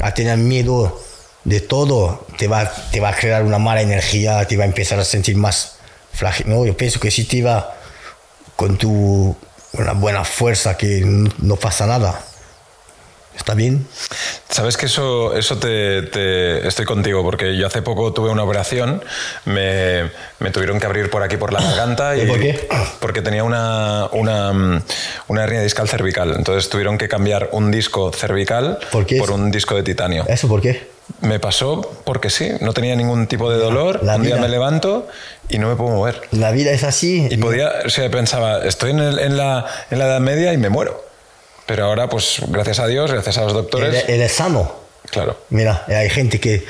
a tener miedo de todo, te va, te va a crear una mala energía, te va a empezar a sentir más frágil. No, yo pienso que si te va con tu una buena fuerza, que no pasa nada. ¿Está bien? Sabes que eso, eso te, te- estoy contigo, porque yo hace poco tuve una operación, me, me tuvieron que abrir por aquí por la garganta. ¿Y por qué? Porque tenía una, una, una hernia discal cervical. Entonces tuvieron que cambiar un disco cervical ¿Por un disco de titanio. ¿Eso por qué? Me pasó porque sí, no tenía ningún tipo de dolor. La un día vida. me levanto y no me puedo mover. La vida es así. Y podía, o sea, pensaba, estoy en, el- en la, en la Edad Media y me muero. Pero ahora, pues gracias a Dios, gracias a los doctores, Eres, sano. claro. Mira, hay gente que,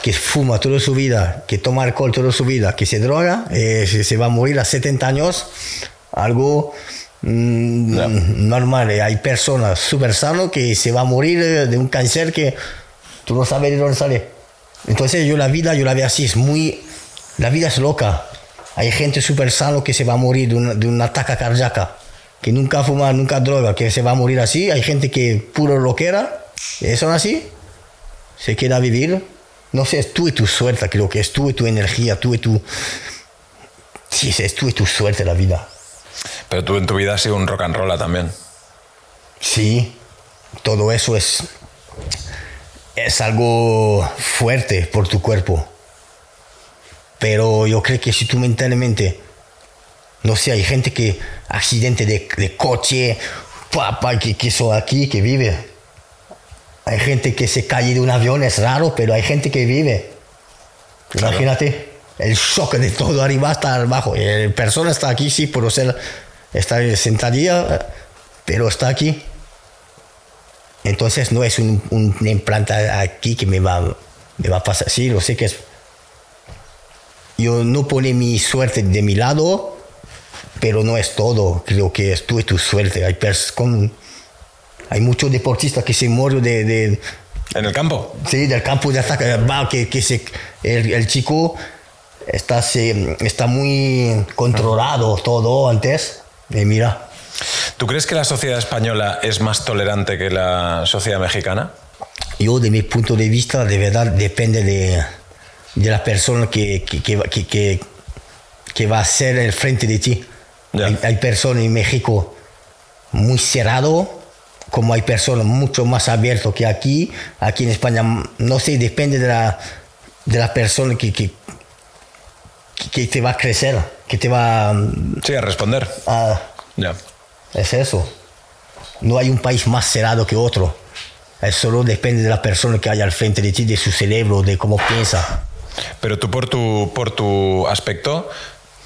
que fuma toda su vida, que toma alcohol toda su vida, que se droga, eh, se, va a morir a 70 años. Algo mm, normal. Eh, Hay personas súper sanas que se va a morir eh, de un cáncer que tú no sabes de dónde sale. Entonces yo la vida, yo la veo así, es muy... La vida es loca. Hay gente súper sano que se va a morir de una, de un ataque cardíaco, que nunca fuma, nunca droga, que se va a morir así. Hay gente que puro loquera, son así se quiera vivir, no sé, es tú y tu suerte, creo que es tú y tu energía, tú y tu... Sí, es tú y tu suerte la vida. Pero tú en tu vida has sido un rock and roll también. Sí, todo eso es... Es algo fuerte por tu cuerpo. Pero yo creo que si tú mentalmente... No sé, hay gente que... Accidente de, de coche, papá, que, que son aquí, que vive. Hay gente que se cae de un avión, es raro, pero hay gente que vive. Imagínate, el shock de todo arriba hasta abajo. La persona está aquí, sí, por ser, está sentadilla, pero está aquí. Entonces no es un, un implante aquí que me va, me va a pasar. Sí, lo sé que es. Yo no pone mi suerte de mi lado, pero no es todo. Creo que es tú y tu suerte. Hay, con- hay muchos deportistas que se mueren de, de, ¿En el campo? Sí, del campo de ataque, que, que se, el, el chico está, se, está muy controlado todo antes. Y mira, ¿Tú crees que la sociedad española es más tolerante que la sociedad mexicana? yo de mi punto de vista, de verdad, depende de, de la persona que, que, que, va- que, que- que va a ser el frente de ti. Hay, hay personas en México muy cerrado, como hay personas mucho más abiertas que aquí. Aquí en España, no sé, depende de la, de la persona que, que, que- te va a crecer, que te va Sí, a responder. a... Es eso. No hay un país más cerrado que otro. Es solo depende de la persona que haya al frente de ti, de su cerebro, de cómo piensa. Pero tú por tu, por tu aspecto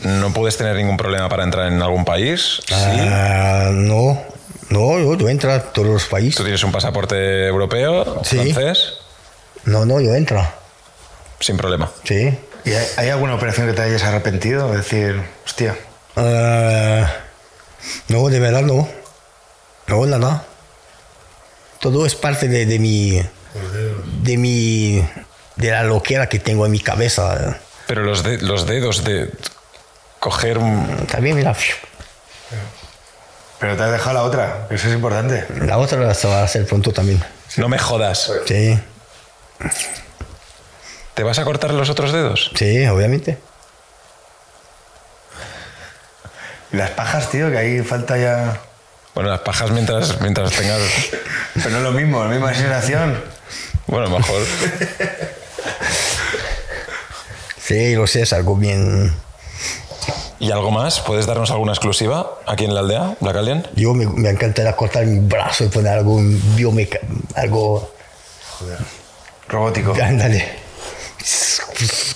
no puedes tener ningún problema para entrar en algún país. Sí. Ah, no, no, yo, yo entro a todos los Tú países. tienes un pasaporte europeo, Sí. francés, No, no, yo entro. sin problema. Sí. ¿Y hay, hay alguna operación que te hayas arrepentido? Es decir, hostia, Ah, no, de verdad no. No, nada. Todo es parte de, de mi. de mi. de la loquera que tengo en mi cabeza. Pero los, de- los dedos de coger un... También, mira. Pero te has dejado la otra, eso es importante. La otra se va a hacer pronto también. No me jodas. Sí, ¿Te vas a cortar los otros dedos? sí, obviamente. Y las pajas, tío, que ahí falta ya... Bueno, las pajas mientras, mientras tengas... Pero no es lo mismo, la misma sensación. Bueno, mejor. Sí, lo sé, es algo bien... ¿Y algo más? ¿Puedes darnos alguna exclusiva aquí en la aldea, Black Alien? Yo me, me encantaría cortar mi brazo y poner algo biomeca, algo... Robótico. Ándale.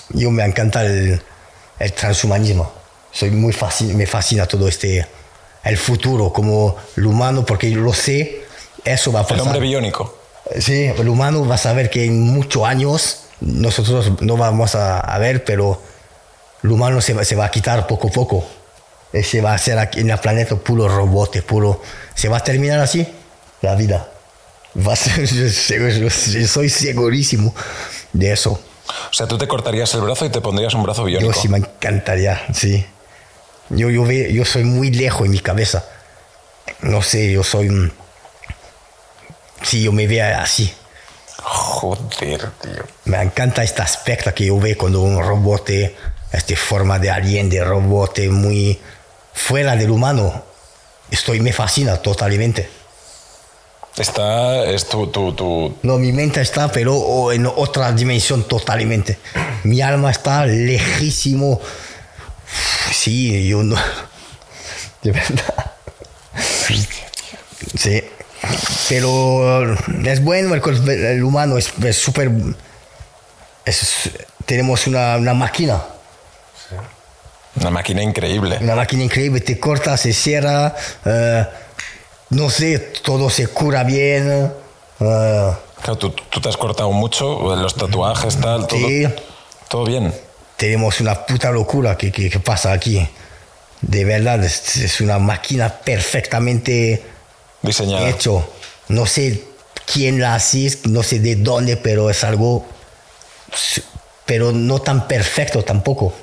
Yo me encanta el, el transhumanismo. Soy muy fascin- me fascina todo este, el futuro, como el humano, porque lo sé, eso va a El pasar. hombre biónico. Sí, el humano va a saber que en muchos años nosotros no vamos a, a ver, pero el humano se va, se va a quitar poco a poco. Se va a hacer aquí en el planeta puro robot, puro. Se va a terminar así la vida. Va a ser, yo, yo soy segurísimo de eso. O sea, tú te cortarías el brazo y te pondrías un brazo Yo biónico. sí me encantaría, sí. Yo, yo, ve- yo soy muy lejos en mi cabeza. No sé, yo soy... un- Sí, yo me veo así. Joder, tío. Me encanta este aspecto que yo veo cuando un robot, esta forma de alien, de robot muy fuera del humano. Estoy, me fascina totalmente. Está, es tu, tu, tu, No, mi mente está, pero o en otra dimensión totalmente. Mi alma está lejísimo. Sí, yo no. De verdad. Sí. Pero es bueno, el, el humano es es súper. es- tenemos una, una máquina. Una máquina increíble. Una máquina increíble, te corta, se cierra, eh, no sé, todo se cura bien. eh, Claro, tú, tú te has cortado mucho, los tatuajes, tal, todo. Sí. Todo bien. tenemos una puta locura que, que- que pasa aquí. De verdad, es, es una máquina perfectamente Diseñada. hecho. No sé quién la hace, no sé de dónde, pero es algo, pero no tan perfecto tampoco.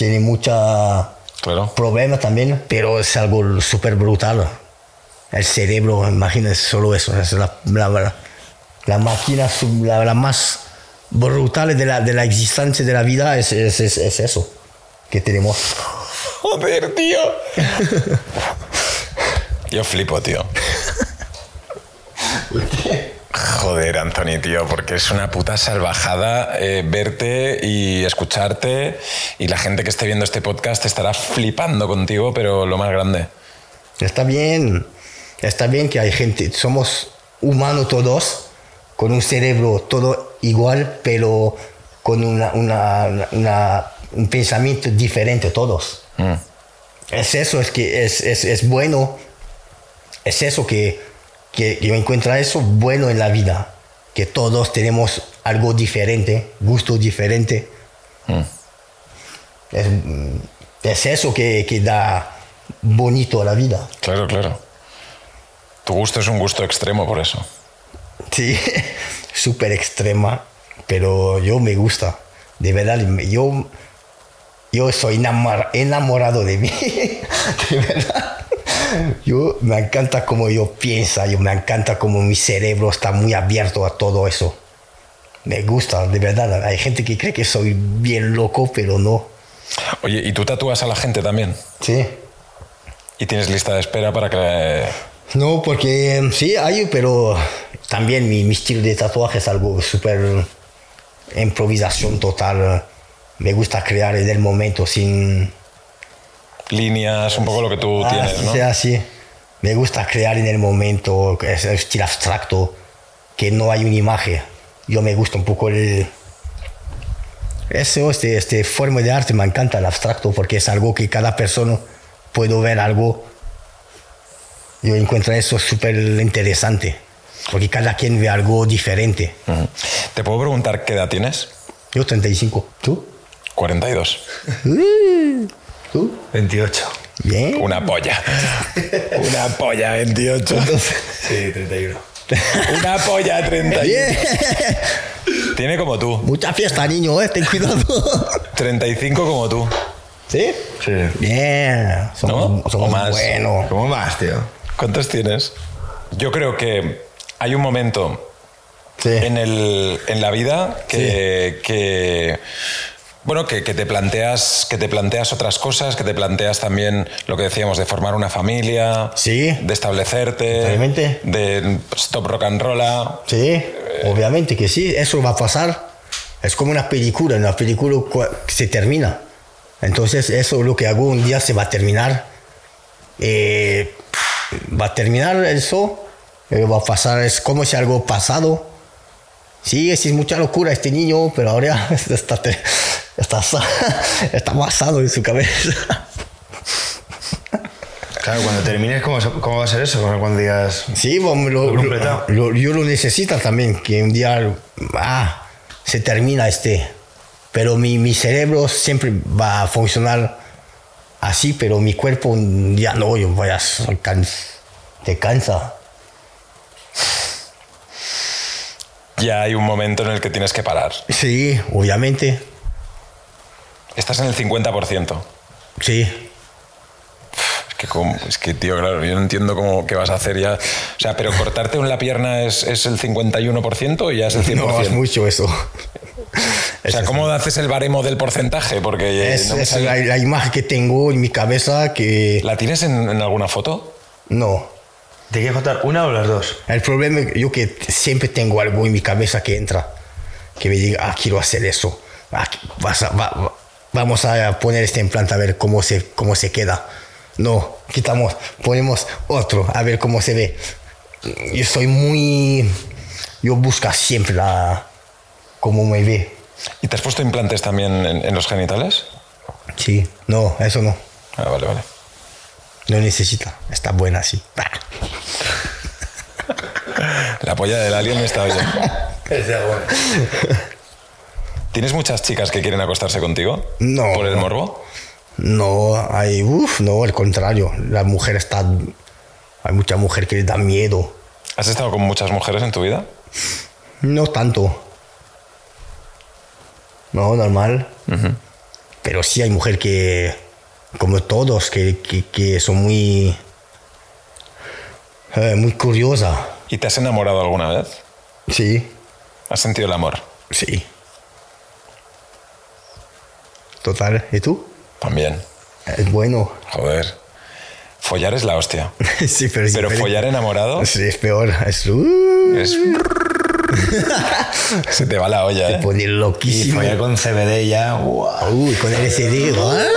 Tiene mucha Claro. problema también, pero es algo súper brutal. El cerebro, imagínense solo eso, es la, la, la máquina sub- la, la más brutal de la, de la existencia de la vida, es, es, es, es eso que tenemos. Joder, tío. Yo flipo, tío. Joder, Anthony, tío, porque es una puta salvajada eh, verte y escucharte y la gente que esté viendo este podcast estará flipando contigo, pero lo más grande. Está bien, está bien que hay gente, somos humanos todos, con un cerebro todo igual, pero con una, una- una- un pensamiento diferente todos. Mm. Es eso, es que es, es, es bueno, es eso que, que yo encuentro eso bueno en la vida, que todos tenemos algo diferente, gusto diferente. Es, es eso que, que da bonito a la vida. Claro, claro. Tu gusto es un gusto extremo por eso. Sí, súper extrema, pero yo me gusta. De verdad, yo, yo soy enamor- enamorado de mí. De verdad. Yo me encanta cómo yo pienso, yo me encanta cómo mi cerebro está muy abierto a todo eso. Me gusta, de verdad. Hay gente que cree que soy bien loco, pero no. Oye, ¿y tú tatúas a la gente también? Sí. ¿Y tienes lista de espera para que... No, porque em, sí hay, pero también mi, mi estilo de tatuaje es algo súper improvisación total. Me gusta crear en el momento sin... líneas, un poco lo que tú Ah, tienes, sí, ¿no? sea así. Me gusta crear en el momento, es el estilo abstracto, que no hay una imagen. Yo me gusta un poco el... Eso, este, este forma de arte me encanta el abstracto porque es algo que cada persona puede ver algo. Yo encuentro eso súper interesante porque cada quien ve algo diferente. ¿Te puedo preguntar qué edad tienes? Yo 35. ¿Tú? 42. ¿Tú? 28. Bien. Una polla. Una polla, 28. Sí, 31. Una polla, 31. Bien. Tiene como tú. Mucha fiesta, niño, ¿eh? ten cuidado. 35 como tú. ¿Sí? Sí. Bien. Somos, ¿No? somos O más. buenos. ¿Cómo más, tío? ¿Cuántos tienes? Yo creo que hay un momento Sí. en, el, en la vida que, que, bueno que, que te planteas que te planteas otras cosas que te planteas también lo que decíamos de formar una familia Sí. de establecerte Totalmente. de stop rock and roll Sí, obviamente que sí, eso va a pasar. Es como una película, una película que se termina. Entonces eso lo que hago un día se va a terminar. Eh, va a terminar eso, eh, va a pasar, es como si algo pasado. Sí, es mucha locura este niño, pero ahora está, está, está basado en su cabeza. Claro, cuando termines, ¿cómo, cómo va a ser eso? Cuando digas... Sí, bueno, lo- Lo yo lo necesito también, que un día ah, se termina este. Pero mi, mi cerebro siempre va a funcionar así, pero mi cuerpo un día no, yo voy a te cansa. ya hay un momento en el que tienes que parar Sí, obviamente, estás en el 50% sí. Es que, como- es que, tío, claro, yo no entiendo cómo qué vas a hacer ya. O sea, pero cortarte en la pierna es, es el 51% o ya es el 100%. No es mucho eso. o sea, ¿cómo haces el baremo del porcentaje? Porque eh, Es, no la, la imagen que tengo en mi cabeza que... ¿La tienes en, en alguna foto? No. ¿Te quieres contar una o las dos? El problema es yo que siempre tengo algo en mi cabeza que entra, que me diga, ah, quiero hacer eso. Ah, vas a- va- va- vamos a poner este implante a ver cómo se, cómo se queda. No, quitamos, ponemos otro a ver cómo se ve. Yo soy muy... Yo busco siempre la, cómo me ve. ¿Y te has puesto implantes también en, en los genitales? Sí, no, eso no. Ah, vale, vale. No necesita. Está buena así. La polla del alien está bien. ¿Tienes muchas chicas que quieren acostarse contigo? No. ¿Por el morbo? No, hay, uff, no, al contrario. La mujer está. Hay mucha mujer que le da miedo. ¿Has estado con muchas mujeres en tu vida? No tanto. No, normal. Pero sí hay mujer que, como todos, que, que, que son muy. eh, muy curiosa. ¿Y te has enamorado alguna vez? Sí, ¿Has sentido el amor? sí. Total. ¿Y tú? También. Es bueno. Joder. Follar es la hostia. sí, pero Pero follar enamorado Sí, es peor. Es. es... Se te va la olla, te ¿eh? pone Y loquísimo. follar con CBD ya... ¡guau! Uy, con el SD. ¡ah!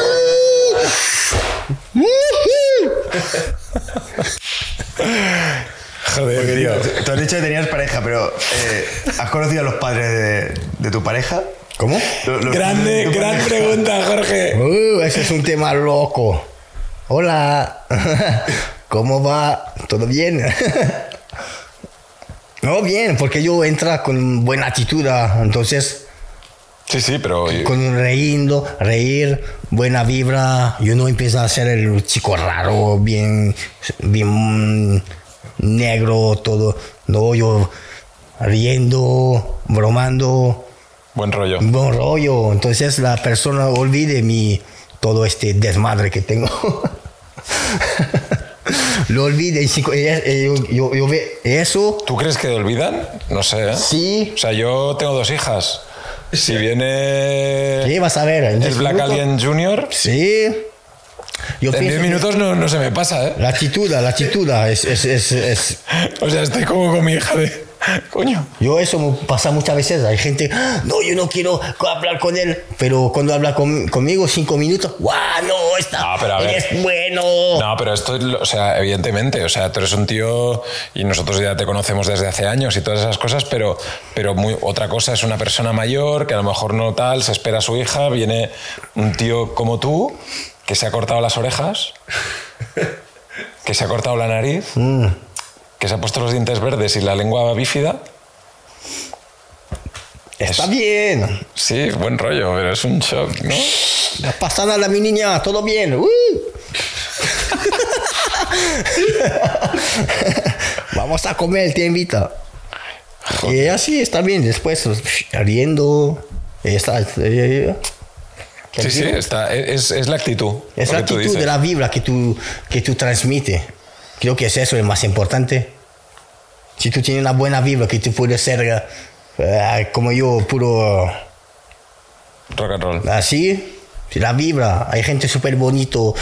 Joder, tío. Tú has dicho que tenías pareja, pero eh, ¿has conocido a los padres de, de tu pareja? ¿Cómo? Los Grande, gran pregunta, Jorge. Uh, ese es un tema loco. Hola. ¿Cómo va? ¿Todo bien? no, bien, porque yo entra con buena actitud, ah, entonces Sí, sí, pero... con reíndo, reír, buena vibra. Yo no empiezo a ser el chico raro, bien, bien negro, todo. No, yo riendo, bromando, Buen rollo. buen rollo. Entonces la persona olvide mi todo este desmadre que tengo. Lo olvide. y si- eh, yo, yo- yo ve eso. ¿Tú crees que olvidan? No sé, ¿eh? Sí. O sea, yo tengo dos hijas. Si viene Sí, vas a ver. el Black minutos. Alien Junior, Sí. Yo en pienso 10 que minutos no, no se me pasa, ¿eh? La actitud, la actitud es, es, es, es- O sea, estoy como con mi hija de... Coño. Yo eso pasa muchas veces. Hay gente, "Ah, no, yo no quiero hablar con él. Pero cuando habla con- conmigo cinco minutos, ¡guau! No, está, No, pero a ver. eres bueno. No, pero esto, es o sea, evidentemente, o sea, tú eres un tío y nosotros ya te conocemos desde hace años y todas esas cosas, pero, pero muy, otra cosa es una persona mayor que a lo mejor no tal, se espera a su hija, viene un tío como tú que se ha cortado las orejas, que se ha cortado la nariz, que se ha puesto los dientes verdes y la lengua bífida. Está Es- bien. Sí, buen rollo, pero es un shock, ¿no? No pasa nada, mi niña, todo bien. Uh. Vamos a comer, te invita. Y así está bien, después riendo. está, eh, Sí, sí, está, es, es la actitud. Es la actitud de la vibra que tú, que tú transmites. Creo que es eso el más importante. Si tú tienes una buena vibra, que tú puedes ser eh, como yo, puro Rock and roll. así, si la vibra. Hay gente súper bonito,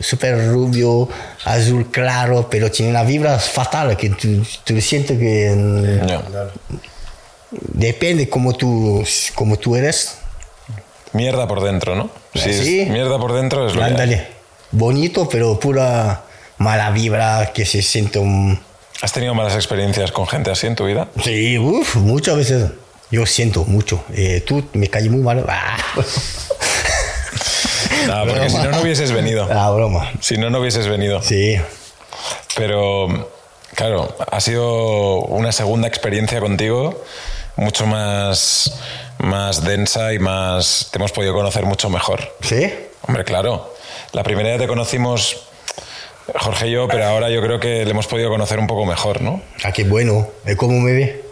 súper rubio, azul claro, pero tiene una vibra fatal, que tú, tú sientes que mm, Ya. depende como tú, como tú eres. Mierda por dentro, ¿no? Si es Sí. mierda por dentro es lo. Ándale, bonito, pero pura mala vibra, que se siente un... ¿Has tenido malas experiencias con gente así en tu vida? Sí, uf, muchas veces. Yo siento mucho. Eh, tú me caí muy mal. Ah. Ah, porque si no, no hubieses venido. Ah, broma. Si no, no hubieses venido. Sí. Pero, claro, ha sido una segunda experiencia contigo mucho más, más densa y más... Te hemos podido conocer mucho mejor. ¿Sí? Hombre, claro. La primera ya te conocimos Jorge y yo, pero ahora yo creo que le hemos podido conocer un poco mejor, ¿no? Ah, qué bueno. ¿Eh, ¿Cómo me ve?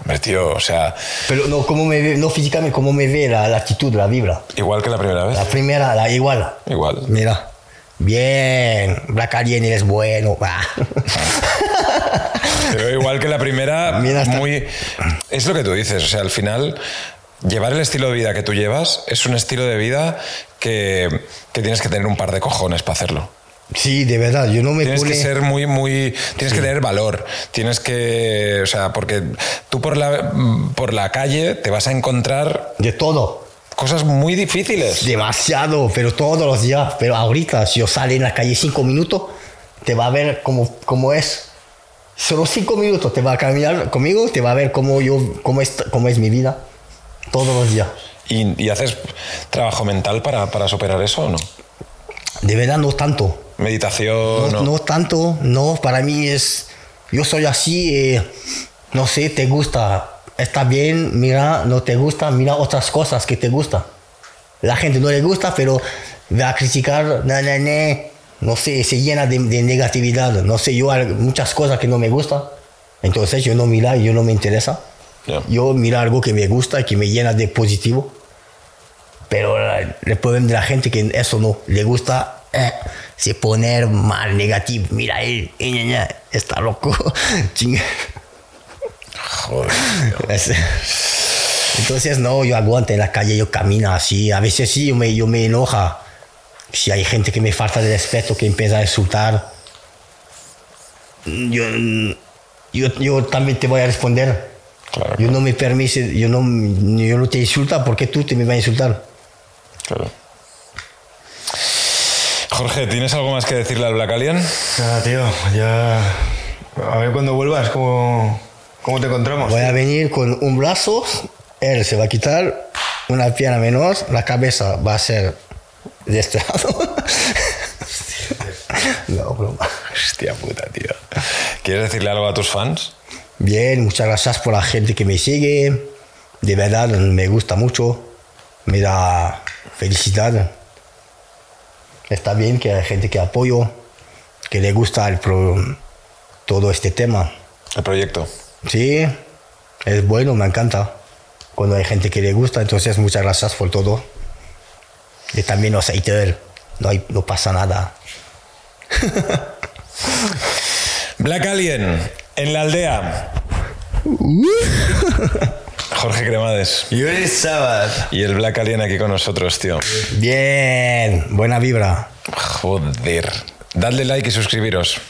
Hombre, tío, o sea, Pero no, ¿cómo me ve? No físicamente, ¿cómo me ve la, la actitud, la vibra? igual que la primera vez. La primera, la igual. Igual. Mira. Bien. Black Alien eres bueno. Ah. Pero igual que la primera, Mira, hasta- muy... Es lo que tú dices, o sea, al final, llevar el estilo de vida que tú llevas es un estilo de vida que, que tienes que tener un par de cojones para hacerlo. Sí, de verdad. Yo no me Tienes que ser muy, muy. Tienes que tener valor. Tienes que. O sea, porque tú por la, por la calle te vas a encontrar De todo. cosas muy difíciles. Demasiado, pero todos los días. Pero ahorita, si yo sale en la calle cinco minutos, te va a ver cómo, cómo es. Solo cinco minutos te va a caminar conmigo, te va a ver cómo, yo, cómo, es, cómo es mi vida. Todos los días. ¿Y, y haces trabajo mental para, para superar eso o no? De verdad, no tanto. Meditación. No, No, no tanto, no. Para mí es. Yo soy así, eh, no sé, te gusta. Está bien, mira, no te gusta, mira otras cosas que te gusta. La gente no le gusta, pero va a criticar, na, na, na. no sé, se llena de, de negatividad. No sé, yo hay muchas cosas que no me gustan. Entonces yo no mira, yo no me interesa. Yo mira algo que me gusta y que me llena de positivo. Pero el problema de la gente que eso no le gusta eh, se poner mal negativo. Mira él, está loco. Chinga. Joder. Es- Entonces no, yo aguanto en la calle, yo camino así. A veces sí, yo me, yo me enoja. Si hay gente que me falta de respeto, que empieza a insultar. Yo, yo, yo también te voy a responder. Claro, Yo no me permite, yo no, yo no te insulta, ¿por qué tú te me vas a insultar? claro. Jorge, ¿tienes algo más que decirle al Black Alien? Nada, tío, ya. A ver cuando vuelvas, ¿cómo, cómo te encontramos? Voy a venir con un brazo, él se va a quitar, una pierna menos, la cabeza va a ser de este lado. no, broma. Hostia puta, tío. ¿Quieres decirle algo a tus fans? Bien, muchas gracias por la gente que me sigue. De verdad, me gusta mucho. Me da felicidad. Está bien que hay gente que apoyo, que le gusta el pro- todo este tema. El proyecto. Sí, es bueno, me encanta. Cuando hay gente que le gusta, entonces muchas gracias por todo. Y también los haters, no, hay- no pasa nada. Black Alien, en la aldea. Jorge Cremades. Yuri Sabat. Y el Black Alien aquí con nosotros, tío. Bien, buena vibra. Joder. Dadle like y suscribiros.